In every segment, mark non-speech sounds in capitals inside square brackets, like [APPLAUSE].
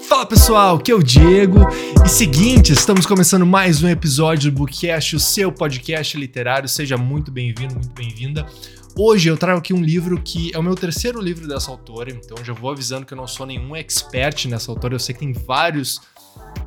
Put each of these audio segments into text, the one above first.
Fala pessoal, que é o Diego. E seguinte, estamos começando mais um episódio do Bookcast, o seu podcast literário. Seja muito bem-vindo, muito bem-vinda. Hoje eu trago aqui um livro que é o meu terceiro livro dessa autora, então já vou avisando que eu não sou nenhum expert nessa autora. Eu sei que tem vários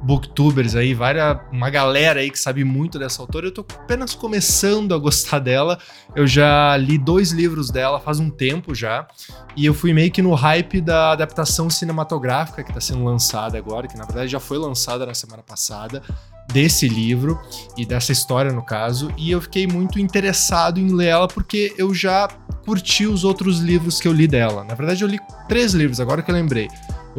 booktubers aí, várias, uma galera aí que sabe muito dessa autora. Eu tô apenas começando a gostar dela. Eu já li dois livros dela faz um tempo já. E eu fui meio que no hype da adaptação cinematográfica que tá sendo lançada agora, que na verdade já foi lançada na semana passada desse livro e dessa história no caso, e eu fiquei muito interessado em ler ela porque eu já curti os outros livros que eu li dela. Na verdade, eu li três livros, agora que eu lembrei.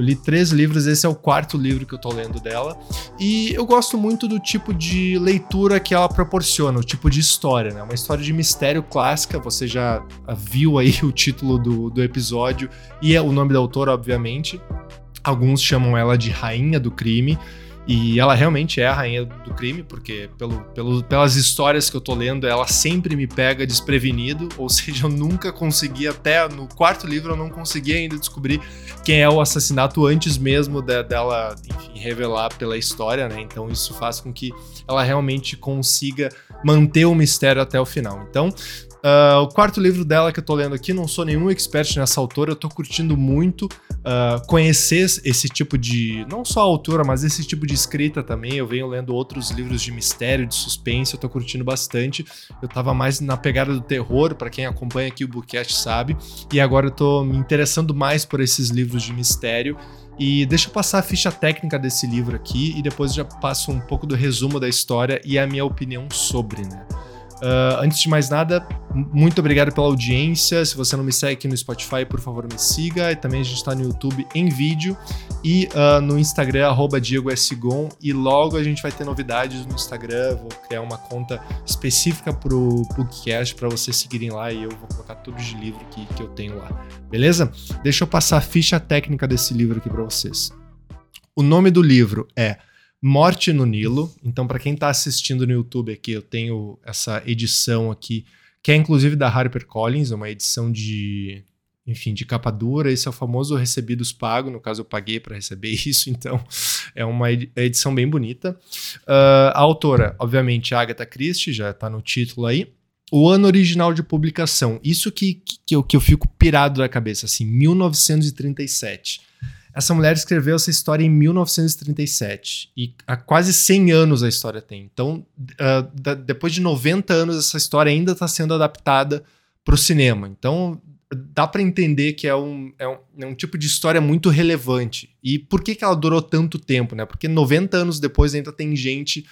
Eu li três livros, esse é o quarto livro que eu tô lendo dela. E eu gosto muito do tipo de leitura que ela proporciona, o tipo de história, né? Uma história de mistério clássica, você já viu aí [LAUGHS] o título do, do episódio e é o nome da autora, obviamente. Alguns chamam ela de Rainha do Crime. E ela realmente é a rainha do crime, porque pelo, pelo, pelas histórias que eu tô lendo, ela sempre me pega desprevenido, [LAUGHS] ou seja, eu nunca consegui, até no quarto livro, eu não consegui ainda descobrir quem é o assassinato antes mesmo de, dela, enfim, revelar pela história, né? Então isso faz com que ela realmente consiga manter o mistério até o final. Então, Uh, o quarto livro dela que eu tô lendo aqui, não sou nenhum expert nessa autora, eu tô curtindo muito uh, conhecer esse tipo de. Não só a autora, mas esse tipo de escrita também. Eu venho lendo outros livros de mistério, de suspense, eu tô curtindo bastante. Eu tava mais na pegada do terror, para quem acompanha aqui o Bookcast sabe, e agora eu tô me interessando mais por esses livros de mistério. E deixa eu passar a ficha técnica desse livro aqui e depois já passo um pouco do resumo da história e a minha opinião sobre, né? Uh, antes de mais nada, muito obrigado pela audiência. Se você não me segue aqui no Spotify, por favor, me siga. E também a gente está no YouTube em vídeo e uh, no Instagram, arroba Diego Sgon. E logo a gente vai ter novidades no Instagram. Vou criar uma conta específica para o podcast para vocês seguirem lá e eu vou colocar tudo de livro que, que eu tenho lá. Beleza? Deixa eu passar a ficha técnica desse livro aqui para vocês. O nome do livro é Morte no Nilo. Então, para quem está assistindo no YouTube aqui, eu tenho essa edição aqui, que é inclusive da HarperCollins, uma edição de, enfim, de capa dura. Esse é o famoso recebidos pago. No caso, eu paguei para receber [LAUGHS] isso, então é uma edição bem bonita. Uh, a autora, obviamente, Agatha Christie, já está no título aí. O ano original de publicação, isso que, que, eu, que eu fico pirado da cabeça, assim, 1937. Essa mulher escreveu essa história em 1937 e há quase 100 anos a história tem. Então, uh, da, depois de 90 anos, essa história ainda está sendo adaptada para o cinema. Então, dá para entender que é um, é, um, é um tipo de história muito relevante. E por que, que ela durou tanto tempo? Né? Porque 90 anos depois ainda tem gente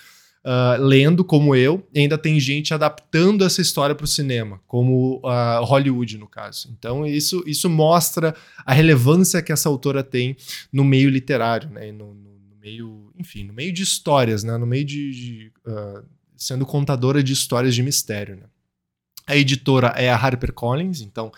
uh, lendo como eu, e ainda tem gente adaptando essa história para o cinema, como uh, Hollywood, no caso. Então, isso, isso mostra a relevância que essa autora tem no meio literário, né? No, no, no meio, enfim, no meio de histórias, né? No meio de. de uh, sendo contadora de histórias de mistério, né? A editora é a HarperCollins, então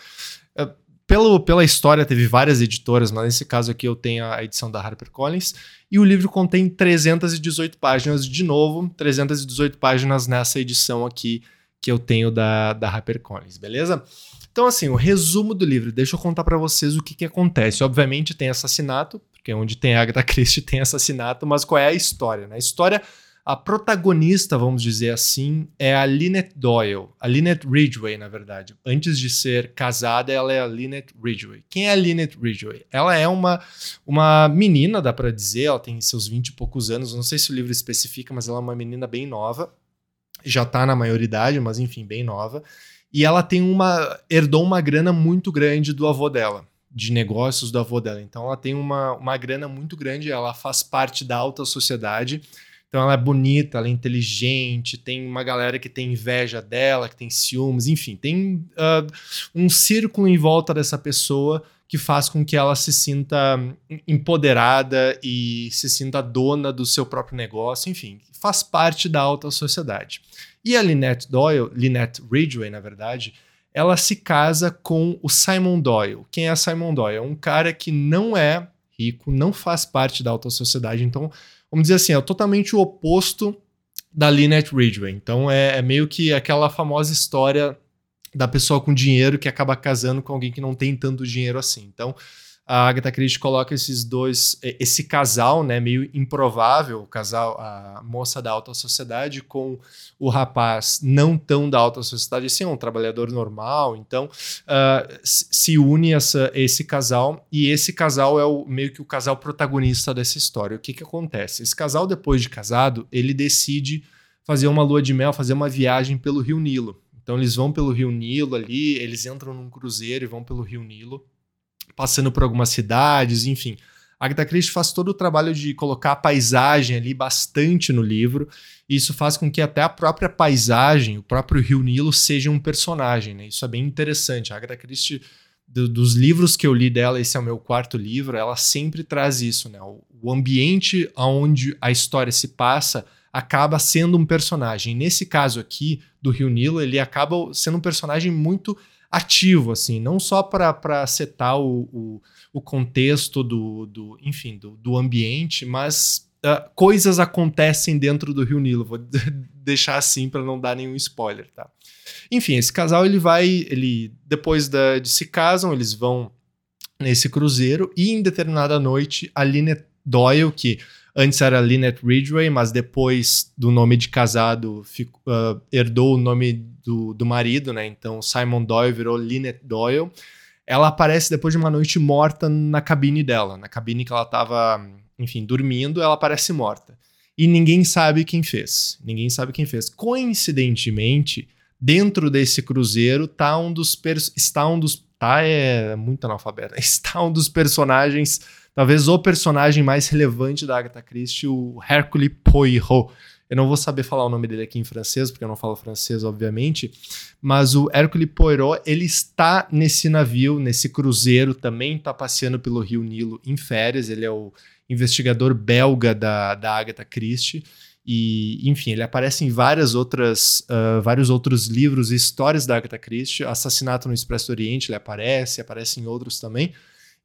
pelo, pela história, teve várias editoras, mas nesse caso aqui eu tenho a edição da HarperCollins. E o livro contém 318 páginas, de novo, 318 páginas nessa edição aqui que eu tenho da, da HarperCollins, beleza? Então, assim, o resumo do livro, deixa eu contar para vocês o que, que acontece. Obviamente tem assassinato, porque onde tem Agatha [LAUGHS] Christie tem assassinato, mas qual é a história? Né? A história a protagonista, vamos dizer assim, é a Lynette Doyle, a Lynette Ridgway, na verdade. Antes de ser casada, ela é a Lynette Ridgway. Quem é a Lynette Ridgway? Ela é uma, uma menina, dá para dizer, ela tem seus 20 e poucos anos, não sei se o livro especifica, mas ela é uma menina bem nova. Já tá na maioridade, mas enfim, bem nova. E ela tem uma herdou uma grana muito grande do avô dela de negócios do avô dela. Então ela tem uma, uma grana muito grande, ela faz parte da alta sociedade então ela é bonita, ela é inteligente, tem uma galera que tem inveja dela, que tem ciúmes, enfim, tem uh, um círculo em volta dessa pessoa que faz com que ela se sinta empoderada e se sinta dona do seu próprio negócio, enfim, faz parte da alta sociedade. E a Lynette Doyle, Lynette Ridgway, na verdade, ela se casa com o Simon Doyle. Quem é Simon Doyle? É um cara que não é rico, não faz parte da alta sociedade, então vamos dizer assim, é totalmente o oposto da Lynette Ridgway. Então é, é, meio que aquela famosa história da pessoa com dinheiro que acaba casando com alguém que não tem tanto dinheiro assim. Então a Agatha Christie coloca esses dois, esse casal, né, meio improvável, o casal, a moça da alta sociedade com o rapaz não tão da alta sociedade, assim, é um trabalhador normal, então uh, se une essa, esse casal e esse casal é o, meio que o casal protagonista dessa história. O que que acontece? Esse casal, depois de casado, ele decide fazer uma lua de mel, fazer uma viagem pelo Rio Nilo. Então eles vão pelo Rio Nilo ali, eles entram num cruzeiro e vão pelo Rio Nilo passando por algumas cidades, enfim. A Agatha Christie faz todo o trabalho de colocar a paisagem ali bastante no livro, e isso faz com que até a própria paisagem, o próprio Rio Nilo, seja um personagem, né? Isso é bem interessante. A Agatha Christie, do, dos livros que eu li dela, esse é o meu quarto livro, ela sempre traz isso, né? O, o ambiente onde a história se passa acaba sendo um personagem. Nesse caso aqui, do Rio Nilo, ele acaba sendo um personagem muito ativo, assim, não só para setar o, o, o, contexto do, do enfim, do, do ambiente, mas uh, coisas acontecem dentro do Rio Nilo. Vou [LAUGHS] deixar assim para não dar nenhum spoiler, tá? Enfim, esse casal ele vai, ele depois da, de se casam, eles vão nesse cruzeiro e em determinada noite a Lynette Doyle, que Antes era Lynette Ridgway, mas depois do nome de casado fico, uh, herdou o nome do, do marido, né? Então Simon Doyle virou Lynette Doyle. Ela aparece depois de uma noite morta na cabine dela, na cabine que ela estava, enfim, dormindo, ela aparece morta. E ninguém sabe quem fez. Ninguém sabe quem fez. Coincidentemente, dentro desse cruzeiro tá um dos está um dos tá é muito analfabeto. [LAUGHS] Está um dos personagens talvez o personagem mais relevante da Agatha Christie, o Hercule Poirot. Eu não vou saber falar o nome dele aqui em francês, porque eu não falo francês, obviamente, mas o Hercule Poirot, ele está nesse navio, nesse cruzeiro, também está passeando pelo Rio Nilo em férias, ele é o investigador belga da, da Agatha Christie, e, enfim, ele aparece em várias outras, uh, vários outros livros e histórias da Agatha Christie, Assassinato no Expresso Oriente, ele aparece, aparece em outros também,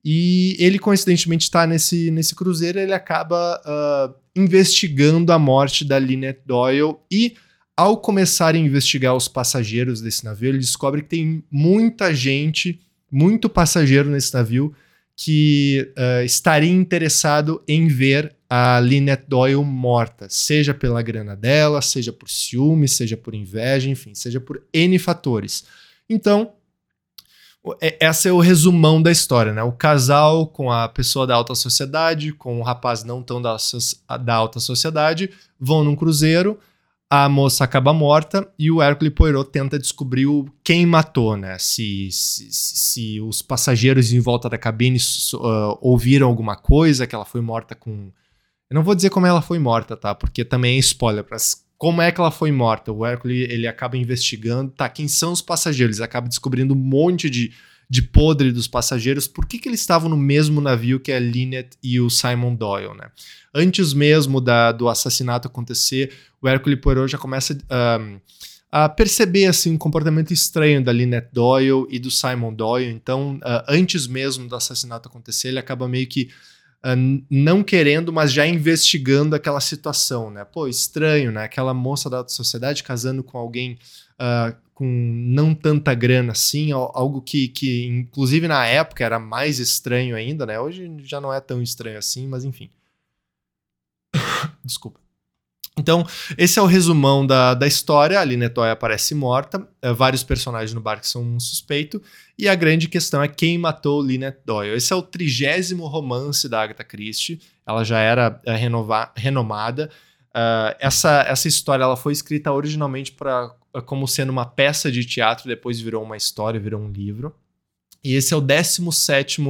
e ele, coincidentemente, está nesse, nesse cruzeiro, ele acaba uh, investigando a morte da Lynette Doyle e, ao começar a investigar os passageiros desse navio, ele descobre que tem muita gente, muito passageiro nesse navio que uh, estaria interessado em ver a Lynette Doyle morta, seja pela grana dela, seja por ciúme, seja por inveja, enfim, seja por N fatores. Então, é, essa é o resumão da história, né? O casal com a pessoa da alta sociedade, com o rapaz não tão da, da alta sociedade, vão num cruzeiro, a moça acaba morta e o Hércules Poirot tenta descobrir o, quem matou, né? Se, se, se, os passageiros em volta da cabine uh, ouviram alguma coisa, que ela foi morta com. Eu não vou dizer como ela foi morta, tá? Porque também é spoiler para como é que ela foi morta? O Hércules ele acaba investigando, tá? Quem são os passageiros? Ele acaba descobrindo um monte de, de podre dos passageiros. Por que, que eles estavam no mesmo navio que a Lynette e o Simon Doyle, né? Antes mesmo da, do assassinato acontecer, o Hércules Poirot já começa um, a perceber assim um comportamento estranho da Lynette Doyle e do Simon Doyle. Então, uh, antes mesmo do assassinato acontecer, ele acaba meio que não querendo, mas já investigando aquela situação, né? Pô, estranho, né? Aquela moça da sociedade casando com alguém uh, com não tanta grana assim, algo que, que inclusive na época era mais estranho ainda, né? Hoje já não é tão estranho assim, mas enfim. [COUGHS] Desculpa. Então, esse é o resumão da, da história. A Linetoy aparece morta, é, vários personagens no barco são um suspeito, e a grande questão é quem matou Lynette Doyle. Esse é o trigésimo romance da Agatha Christie, ela já era é, renomada. Uh, essa, essa história ela foi escrita originalmente para como sendo uma peça de teatro, depois virou uma história, virou um livro. E esse é o 17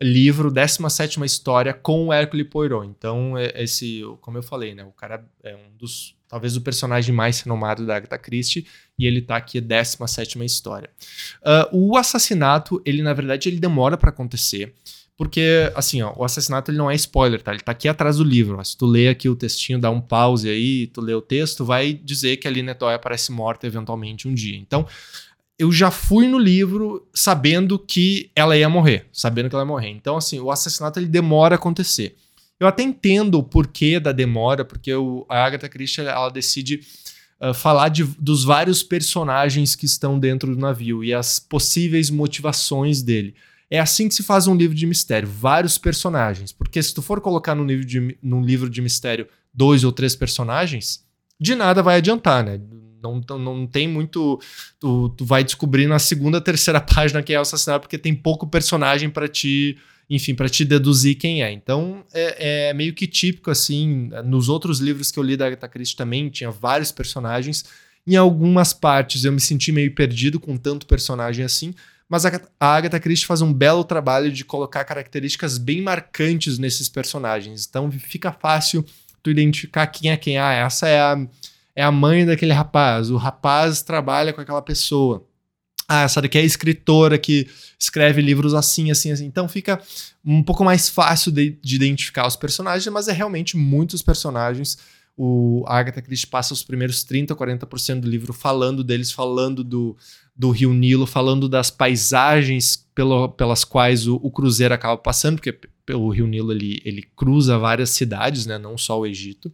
livro, 17 história com o Hércules Poirot. Então, é, esse, como eu falei, né, o cara é um dos, talvez o personagem mais renomado da Agatha Christie, e ele tá aqui, 17 história. Uh, o assassinato, ele na verdade, ele demora para acontecer, porque, assim, ó, o assassinato ele não é spoiler, tá? Ele tá aqui atrás do livro. Ó. Se tu lê aqui o textinho, dá um pause aí, tu lê o texto, vai dizer que a Lynette Doyle aparece morta eventualmente um dia. Então, eu já fui no livro sabendo que ela ia morrer, sabendo que ela ia morrer. Então, assim, o assassinato ele demora a acontecer. Eu até entendo o porquê da demora, porque o, a Agatha Christie ela decide uh, falar de, dos vários personagens que estão dentro do navio e as possíveis motivações dele. É assim que se faz um livro de mistério, vários personagens. Porque se tu for colocar num livro de, num livro de mistério dois ou três personagens, de nada vai adiantar, né? Não, não tem muito. Tu, tu vai descobrir na segunda, terceira [LAUGHS] página quem é o assassinato, porque tem pouco personagem para te. Enfim, para te deduzir quem é. Então, é, é, meio que típico, assim. Nos outros livros que eu li da Agatha Christie também, tinha vários personagens. Em algumas partes eu me senti meio perdido com tanto personagem assim, mas a, Agatha Christie faz um belo trabalho de colocar características bem marcantes nesses personagens. Então fica fácil tu identificar quem é quem. Ah, essa é a, é a mãe daquele rapaz. O rapaz trabalha com aquela pessoa. Ah, essa daqui é escritora que escreve livros assim, assim, assim. Então fica um pouco mais fácil de, de identificar os personagens, mas é realmente muitos personagens o Agatha Christie passa os primeiros 30, 40% do livro falando deles, falando do, do Rio Nilo, falando das paisagens pelo, pelas quais o, o, cruzeiro acaba passando, porque o Rio Nilo ele, ele cruza várias cidades, né, não só o Egito.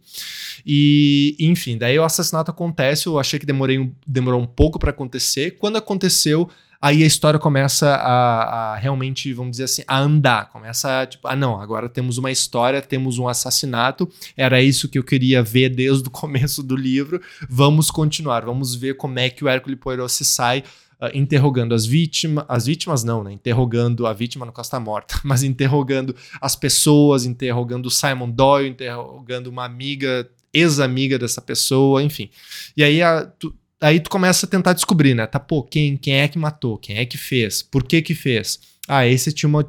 E, enfim, daí o assassinato acontece, eu achei que demorei, demorou um pouco para acontecer. Quando aconteceu, aí a história começa a, a, realmente, vamos dizer assim, a andar. Começa a, tipo, ah, não, agora temos uma história, temos um assassinato, era isso que eu queria ver desde o começo do livro, vamos continuar, vamos ver como é que o Hércules Poirot se sai Uh, interrogando as vítimas, as vítimas não, né? Interrogando a vítima no caso está morta, [LAUGHS] mas interrogando as pessoas, interrogando Simon Doyle, interrogando uma amiga, ex-amiga dessa pessoa, enfim. E aí a, tu, aí tu começa a tentar descobrir, né? Tá, pô, quem, quem é que matou? Quem é que fez? Por que que fez? Ah, esse tinha uma,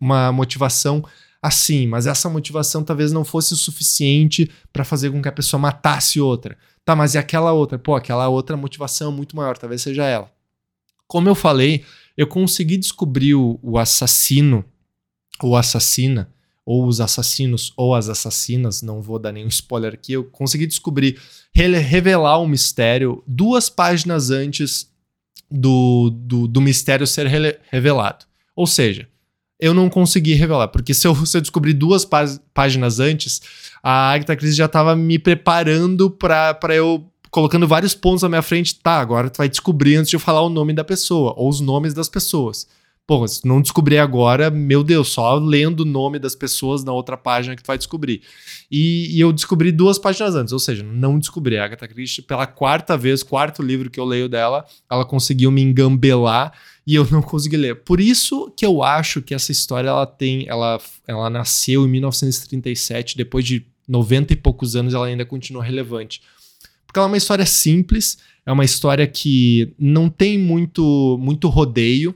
uma motivação assim, mas essa motivação talvez não fosse o suficiente para fazer com que a pessoa matasse outra. Tá, mas e aquela outra? Pô, aquela outra motivação é muito maior, talvez seja ela. Como eu falei, eu consegui descobrir o, o assassino ou assassina ou os assassinos ou as assassinas, não vou dar nenhum [LAUGHS] spoiler aqui, eu consegui descobrir, revelar o um mistério duas páginas antes do, do, do mistério ser revelado. Ou seja, eu não consegui revelar, porque se eu, [LAUGHS] se eu descobrir duas pá páginas antes, a Agatha Christie já estava me preparando para eu colocando vários pontos na minha frente. Tá, agora tu vai descobrir antes de eu falar o nome da pessoa ou os nomes das pessoas. Pô, se não descobrir agora, meu Deus, só lendo o nome das pessoas na outra página que tu vai descobrir. E, e eu descobri duas páginas antes, ou seja, não descobri. A Agatha Christie, pela quarta vez, quarto livro que eu leio dela, ela conseguiu me engambelar e eu não consegui ler. Por isso que eu acho que essa história ela tem, ela, ela nasceu em 1937, depois de 90 e poucos anos ela ainda continua relevante. Porque ela é uma história simples, é uma história que não tem muito, muito rodeio,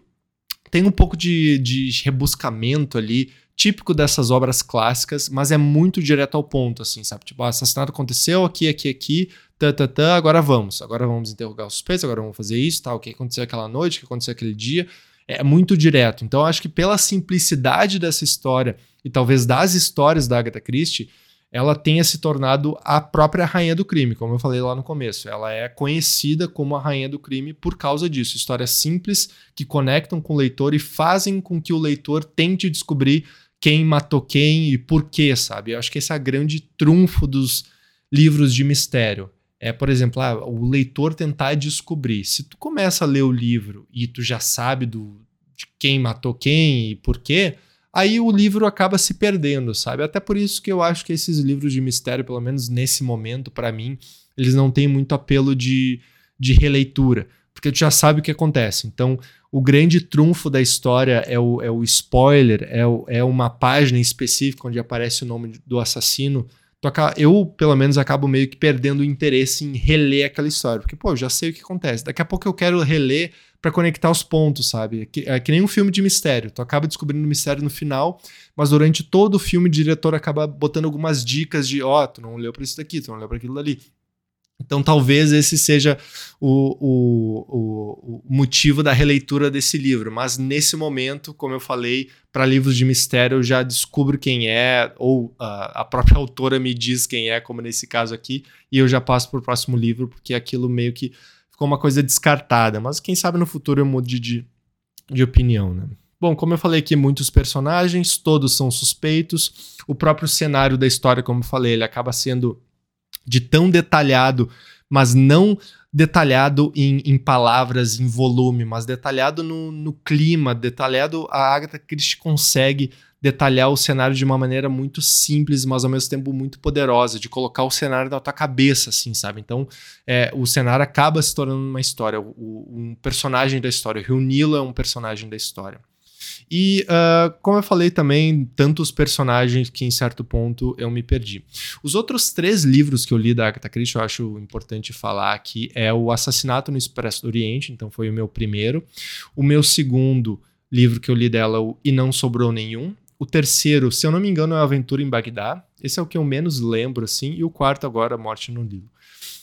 tem um pouco de, de rebuscamento ali, típico dessas obras clássicas, mas é muito direto ao ponto, assim, sabe? Tipo, o ah, assassinato aconteceu aqui, aqui, aqui, tá, tá, tá, agora vamos. Agora vamos interrogar os suspeitos, agora vamos fazer isso, tal, o que aconteceu aquela noite, o que aconteceu aquele dia. É muito direto. Então, acho que pela simplicidade dessa história e talvez das histórias da Agatha Christie, ela tenha se tornado a própria rainha do crime, como eu falei lá no começo. Ela é conhecida como a rainha do crime por causa disso. Histórias simples que conectam com o leitor e fazem com que o leitor tente descobrir quem matou quem e por quê, sabe? Eu acho que esse é o grande trunfo dos livros de mistério. É, por exemplo, ah, o leitor tentar descobrir. Se tu começa a ler o livro e tu já sabe do, de quem matou quem e por quê, aí o livro acaba se perdendo, sabe? Até por isso que eu acho que esses livros de mistério, pelo menos nesse momento, para mim, eles não têm muito apelo de, de releitura, porque tu já sabe o que acontece. Então, o grande trunfo da história é o, é o spoiler, é, o, é uma página específica onde aparece o nome do assassino. Eu, pelo menos, acabo meio que perdendo o interesse em reler aquela história, porque, pô, eu já sei o que acontece. Daqui a pouco eu quero reler para conectar os pontos, sabe? É que, é que nem um filme de mistério. Tu acaba descobrindo o mistério no final, mas durante todo o filme o diretor acaba botando algumas dicas de, ó, oh, tu não leu para isso daqui, tu não leu para aquilo dali. Então talvez esse seja o, o, o, motivo da releitura desse livro. Mas nesse momento, como eu falei, para livros de mistério eu já descubro quem é, ou uh, a própria autora me diz quem é, como nesse caso aqui, e eu já passo para o próximo livro, porque aquilo meio que ficou uma coisa descartada. Mas quem sabe no futuro eu mude de, de opinião, né? Bom, como eu falei aqui, muitos personagens, todos são suspeitos. O próprio cenário da história, como eu falei, ele acaba sendo de tão detalhado, mas não detalhado em, em, palavras, em volume, mas detalhado no, no clima, detalhado. A Agatha Christie consegue detalhar o cenário de uma maneira muito simples, mas ao mesmo tempo muito poderosa, de colocar o cenário na tua cabeça, assim, sabe? Então, é, o cenário acaba se tornando uma história, o, um personagem da história. O Rio Nilo é um personagem da história. E, uh, como eu falei também, tantos personagens que em certo ponto eu me perdi. Os outros três livros que eu li da Agatha Christie, eu acho importante falar aqui, é o Assassinato no Expresso do Oriente, então foi o meu primeiro. O meu segundo livro que eu li dela, o E Não Sobrou Nenhum. O terceiro, se eu não me engano, é Aventura em Bagdá. Esse é o que eu menos lembro, assim. E o quarto agora, Morte no Nilo.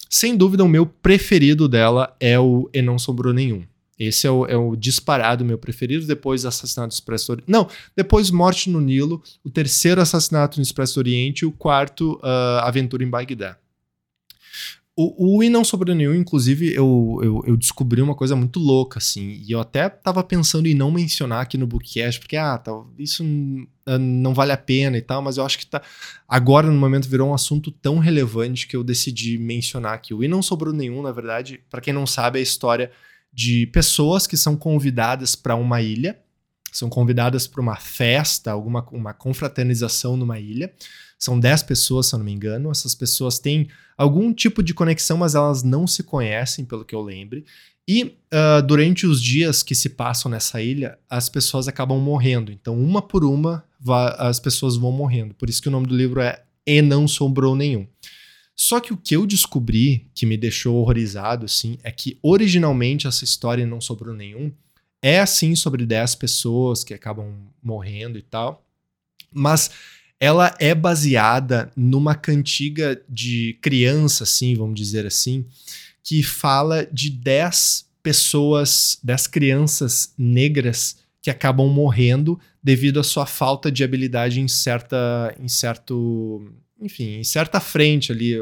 Sem dúvida, o meu preferido dela é o E Não Sobrou Nenhum. Esse é o, é o disparado meu preferido, depois Assassinato no Expresso Oriente. Não, depois Morte no Nilo, o terceiro Assassinato no Expresso Oriente e o quarto uh, Aventura em Bagdá. O, o E Não Sobrou Nenhum, inclusive, eu, eu, eu, descobri uma coisa muito louca, assim, e eu até tava pensando em não mencionar aqui no Bookcast, porque, ah, tá, isso ah, não vale a pena e tal, mas eu acho que tá, agora, no momento, virou um assunto tão relevante que eu decidi mencionar aqui. O E Não Sobrou Nenhum, na verdade, para quem não sabe, é a história de pessoas que são convidadas para uma ilha, são convidadas para uma festa, alguma uma confraternização numa ilha. São 10 pessoas, se eu não me engano. Essas pessoas têm algum tipo de conexão, mas elas não se conhecem, pelo que eu lembre. E uh, durante os dias que se passam nessa ilha, as pessoas acabam morrendo. Então, uma por uma, as pessoas vão morrendo. Por isso que o nome do livro é E Não Sobrou Nenhum. Só que o que eu descobri, que me deixou horrorizado, assim, é que originalmente essa história não sobrou nenhum. É assim sobre 10 pessoas que acabam morrendo e tal. Mas ela é baseada numa cantiga de criança, assim, vamos dizer assim, que fala de 10 pessoas, 10 crianças negras que acabam morrendo devido à sua falta de habilidade em certa em certo enfim, certa frente ali,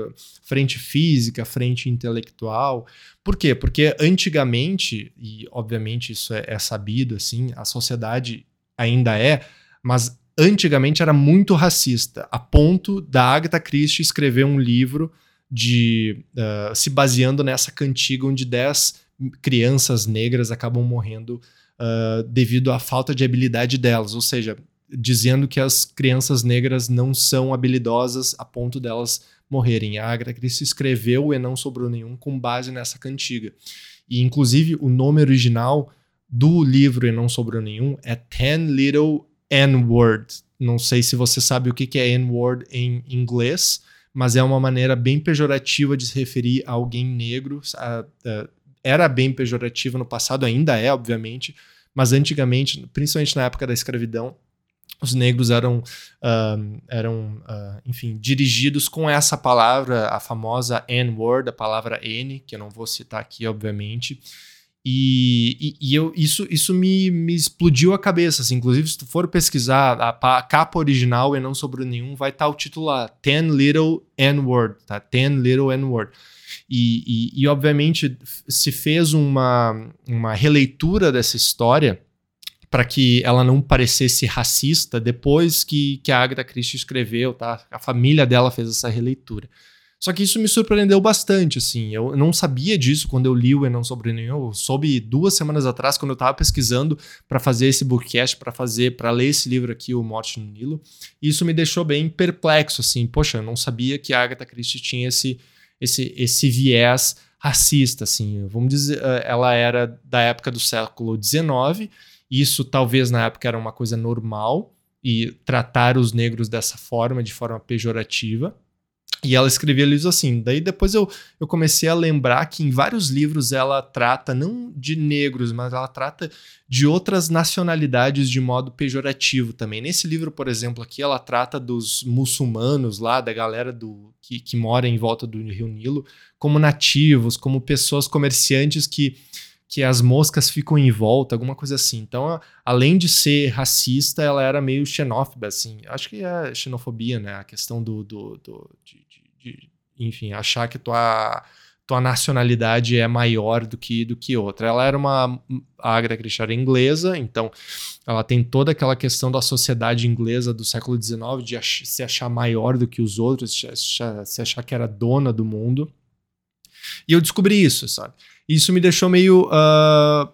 frente física, frente intelectual. Por quê? Porque antigamente, e obviamente isso é, é sabido, assim, a sociedade ainda é, mas antigamente era muito racista, a ponto da Agatha Christie escrever um livro de uh, se baseando nessa cantiga onde 10 crianças negras acabam morrendo uh, devido à falta de habilidade delas, ou seja, dizendo que as crianças negras não são habilidosas a ponto delas morrerem. A Agatha Christie escreveu e não sobrou nenhum com base nessa cantiga. E inclusive o nome original do livro e não sobrou nenhum é Ten Little N-Word. Não sei se você sabe o que é N-Word em inglês, mas é uma maneira bem pejorativa de se referir a alguém negro. era bem pejorativa no passado, ainda é, obviamente, mas antigamente, principalmente na época da escravidão, os negros eram, uh, eram uh, enfim, dirigidos com essa palavra, a famosa N-word, a palavra N, que eu não vou citar aqui, obviamente. E, e, e, eu, isso, isso me, me explodiu a cabeça. Assim. Inclusive, se tu for pesquisar a, a capa original e não sobre nenhum, vai estar tá o título lá: Ten Little N-Word. Tá? Ten Little N-Word. E, e, e, obviamente, se fez uma, uma releitura dessa história para que ela não parecesse racista depois que, que a Agatha Christie escreveu, tá? A família dela fez essa releitura. Só que isso me surpreendeu bastante, assim. Eu não sabia disso quando eu li o Não Sobre Nenhum. Eu soube duas semanas atrás, quando eu estava pesquisando para fazer esse bookcast, para fazer, para ler esse livro aqui, O Morte no Nilo. E isso me deixou bem perplexo, assim. Poxa, eu não sabia que a Agatha Christie tinha esse, esse, esse viés racista, assim. Vamos dizer, eh, ela era da época do século XIX isso talvez na época era uma coisa normal e tratar os negros dessa forma, de forma pejorativa. E ela escrevia livros assim. Daí depois eu, eu comecei a lembrar que em vários livros ela trata não de negros, mas ela trata de outras nacionalidades de modo pejorativo também. Nesse livro, por exemplo, aqui ela trata dos muçulmanos lá, da galera do que, que mora em volta do Rio Nilo, como nativos, como pessoas comerciantes que que as moscas ficam em volta, alguma coisa assim. Então, além de ser racista, ela era meio xenófoba, assim. Acho que é xenofobia, né? A questão do, do, do de, de, de, enfim, achar que tua tua nacionalidade é maior do que do que outra. Ela era uma a Agatha Christie era inglesa, então ela tem toda aquela questão da sociedade inglesa do século XIX de ach se achar maior do que os outros, se achar, se achar que era dona do mundo. E eu descobri isso, sabe? Isso me deixou meio. Uh,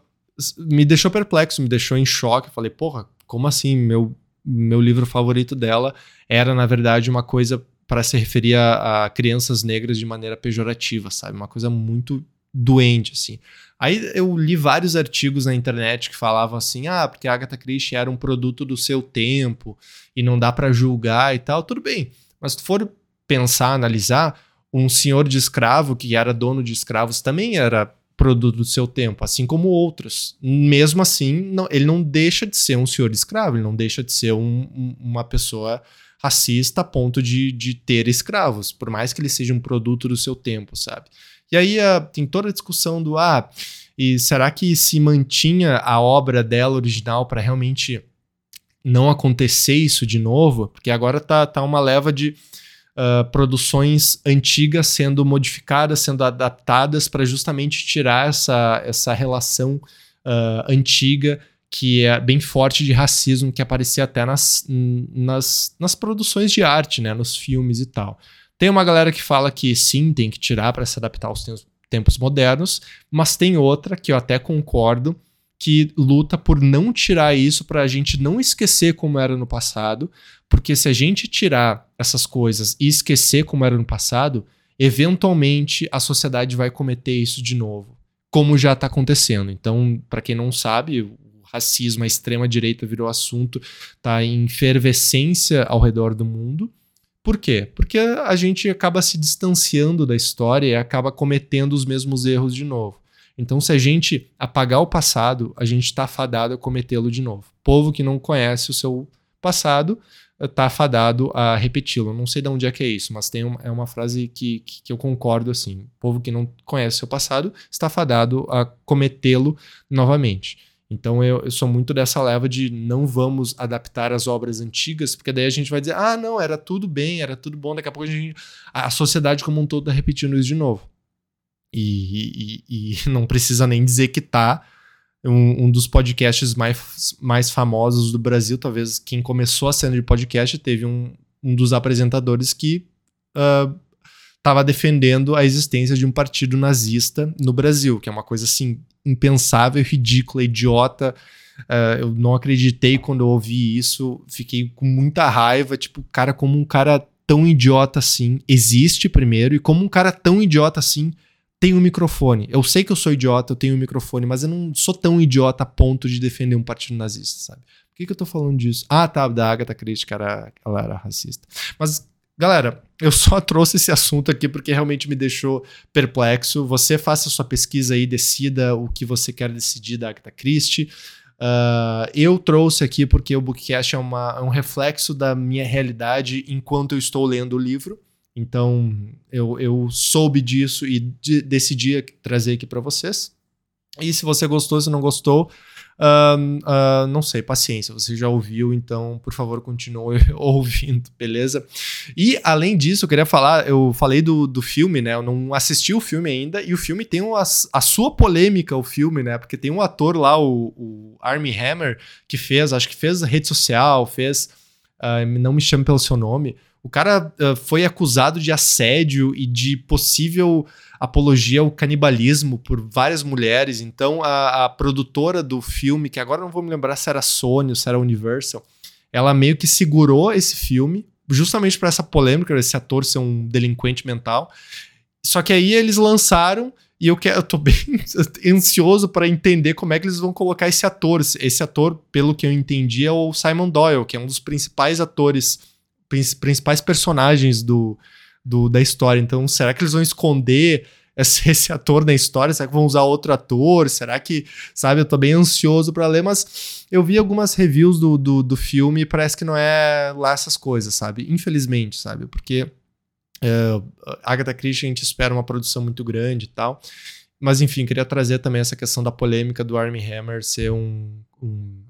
me deixou perplexo, me deixou em choque. Falei, porra, como assim? Meu, meu livro favorito dela era, na verdade, uma coisa para se referir a, a, crianças negras de maneira pejorativa, sabe? Uma coisa muito doente, assim. Aí eu li vários artigos na internet que falavam assim: ah, porque a Agatha Christie era um produto do seu tempo e não dá para julgar e tal. Tudo bem, mas se for pensar, analisar, um senhor de escravo que era dono de escravos também era produto do seu tempo, assim como outros. Mesmo assim, não, ele não deixa de ser um senhor escravo, ele não deixa de ser um, um, uma pessoa racista a ponto de, de ter escravos, por mais que ele seja um produto do seu tempo, sabe? E aí uh, tem toda a discussão do ah, e será que se mantinha a obra dela original para realmente não acontecer isso de novo? Porque agora tá, tá uma leva de uh, produções antigas sendo modificadas, sendo adaptadas para justamente tirar essa, essa relação uh, antiga que é bem forte de racismo que aparecia até nas, nas, nas produções de arte, né, nos filmes e tal. Tem uma galera que fala que sim, tem que tirar para se adaptar aos tempos modernos, mas tem outra que eu até concordo que luta por não tirar isso para a gente não esquecer como era no passado, porque se a gente tirar essas coisas e esquecer como era no passado, eventualmente a sociedade vai cometer isso de novo, como já está acontecendo. Então, para quem não sabe, o racismo, a extrema direita virou assunto, está em efervescência ao redor do mundo. Por quê? Porque a gente acaba se distanciando da história e acaba cometendo os mesmos erros de novo. Então, se a gente apagar o passado, a gente está fadado a cometê-lo de novo. Povo que não conhece o seu passado está fadado a repeti-lo. Não sei de onde é que é isso, mas tem uma, é uma frase que, que, que eu concordo assim. Povo que não conhece o seu passado está fadado a cometê-lo novamente. Então eu, eu, sou muito dessa leva de não vamos adaptar as obras antigas, porque daí a gente vai dizer, ah, não, era tudo bem, era tudo bom, daqui a pouco a, gente, a sociedade como um todo está repetindo isso de novo. E, e, e, [LAUGHS] não precisa nem dizer que tá um, um, dos podcasts mais, mais famosos do Brasil. Talvez quem começou a cena de podcast teve um, um dos apresentadores que estava uh, defendendo a existência de um partido nazista no Brasil, que é uma coisa assim impensável, ridícula, idiota. Uh, eu não acreditei quando eu ouvi isso, fiquei com muita raiva. Tipo, cara, como um cara tão idiota assim existe primeiro, e como um cara tão idiota assim tenho um microfone. Eu sei que eu sou idiota, eu tenho um microfone, mas eu não sou tão idiota a ponto de defender um partido nazista, sabe? Por que, que eu tô falando disso? Ah, tá, da Agatha Christie, cara, ela era racista. Mas, galera, eu só [LAUGHS] trouxe esse assunto aqui porque realmente me deixou perplexo. Você faça a sua pesquisa aí, decida o que você quer decidir da Agatha Christie. Uh, eu trouxe aqui porque o Bookcast é, uma, é um reflexo da minha realidade enquanto eu estou lendo o livro. Então eu, eu soube disso e de, decidi trazer aqui para vocês. E se você gostou, se não gostou, uh, uh, não sei, paciência, você já ouviu, então por favor continue [LAUGHS] ouvindo, beleza? E além disso, eu queria falar, eu falei do, do filme, né? Eu não assisti o filme ainda, e o filme tem uma, a sua polêmica, o filme, né? Porque tem um ator lá, o, o Hammer, que fez, acho que fez rede social, fez. Uh, não me chame pelo seu nome o cara uh, foi acusado de assédio e de possível apologia ao canibalismo por várias mulheres. Então, a, a, produtora do filme, que agora não vou me lembrar se era Sony ou se era Universal, ela meio que segurou esse filme, justamente para essa polêmica desse ator ser um delinquente mental. Só que aí eles lançaram. E eu, quero, eu tô bem [LAUGHS] ansioso para entender como é que eles vão colocar esse ator. Esse ator, pelo que eu entendi, é o Simon Doyle, que é um dos principais atores principais personagens do, do, da história. Então, será que eles vão esconder esse, [LAUGHS] esse, ator na história? Será que vão usar outro ator? Será que, sabe, eu tô bem ansioso para ler, mas eu vi algumas reviews do, do, do, filme e parece que não é lá essas coisas, sabe? Infelizmente, sabe? Porque é, Agatha Christie a gente espera uma produção muito grande e tal. Mas enfim, queria trazer também essa questão da polêmica do Armie Hammer ser um, um uh,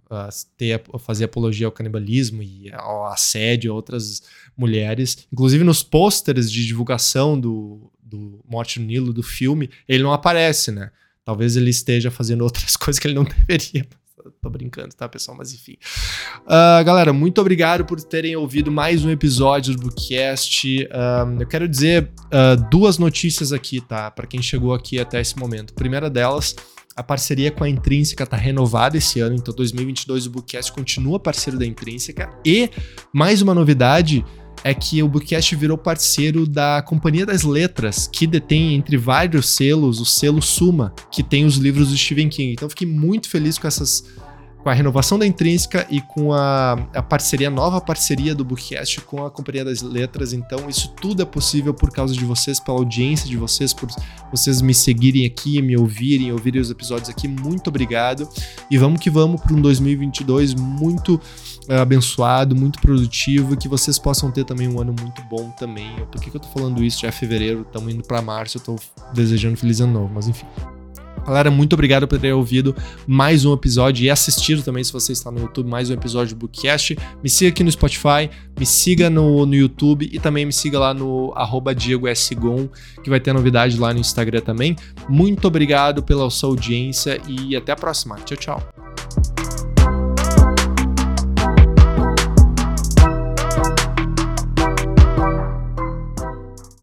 ter, fazer apologia ao canibalismo e ao assédio a outras mulheres. Inclusive nos pôsteres de divulgação do, do Morte no Nilo, do filme, ele não aparece, né? Talvez ele esteja fazendo [LAUGHS] outras coisas que ele não deveria. Tô brincando, tá, pessoal? Mas enfim. Uh, galera, muito obrigado por terem ouvido mais um episódio do Bookcast. Uh, eu quero dizer uh, duas notícias aqui, tá? Para quem chegou aqui até esse momento. Primeira delas a parceria com a Intrínseca está renovada esse ano, então 2022 o Bookcast continua parceiro da Intrínseca. E mais uma novidade é que o Bookcast virou parceiro da Companhia das Letras, que detém entre vários selos o selo Suma, que tem os livros do Stephen King. Então fiquei muito feliz com essas com a renovação da Intrínseca e com a, a parceria, nova parceria do Bookcast com a Companhia das Letras. Então, isso tudo é possível por causa de vocês, pela audiência de vocês, por vocês me seguirem aqui, me ouvirem, ouvirem os episódios aqui. Muito obrigado. E vamos que vamos para um 2022 muito uh, abençoado, muito produtivo, e que vocês possam ter também um ano muito bom também. Por que, que eu tô falando isso? Já é fevereiro, estamos indo para março, eu tô desejando feliz ano novo, mas enfim. Galera, muito obrigado por ter ouvido mais um episódio e assistido também, se você está no YouTube, mais um episódio do Bookcast. Me siga aqui no Spotify, me siga no, no YouTube e também me siga lá no arroba Diego S. Gon, que vai ter novidade lá no Instagram também. Muito obrigado pela sua audiência e até a próxima. Tchau, tchau.